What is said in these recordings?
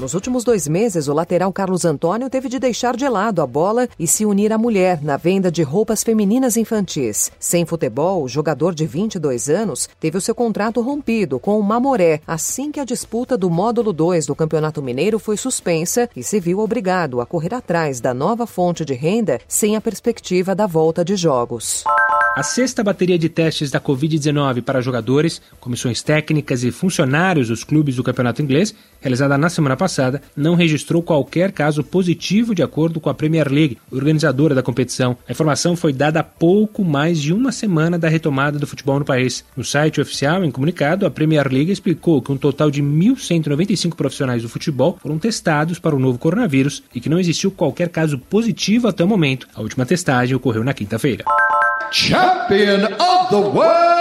Nos últimos dois meses, o lateral Carlos Antônio teve de deixar de lado a bola e se unir à mulher na venda de roupas femininas infantis. Sem futebol, o jogador de 22 anos teve o seu contrato rompido com o Mamoré assim que a disputa do módulo 2 do Campeonato Mineiro foi suspensa e se viu obrigado a correr atrás da nova fonte de renda sem a perspectiva da volta de jogos. A sexta bateria de testes da Covid-19 para jogadores, comissões técnicas e funcionários dos clubes do campeonato inglês, realizada na semana passada, não registrou qualquer caso positivo de acordo com a Premier League, organizadora da competição. A informação foi dada há pouco mais de uma semana da retomada do futebol no país. No site oficial, em comunicado, a Premier League explicou que um total de 1.195 profissionais do futebol foram testados para o novo coronavírus e que não existiu qualquer caso positivo até o momento. A última testagem ocorreu na quinta-feira. Champion of the world,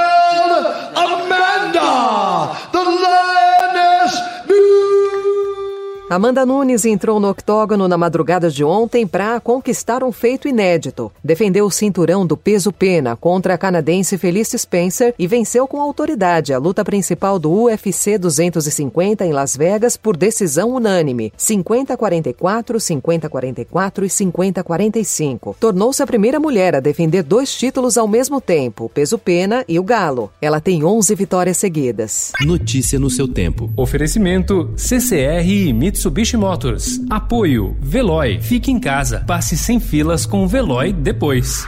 Amanda Nunes entrou no octógono na madrugada de ontem para conquistar um feito inédito. Defendeu o cinturão do peso pena contra a canadense Felice Spencer e venceu com autoridade a luta principal do UFC 250 em Las Vegas por decisão unânime, 50-44, 50-44 e 50-45. Tornou-se a primeira mulher a defender dois títulos ao mesmo tempo, o peso pena e o galo. Ela tem 11 vitórias seguidas. Notícia no seu tempo. Oferecimento CCR e Mitsubishi Motors. Apoio Veloy. Fique em casa. Passe sem filas com o Veloy depois.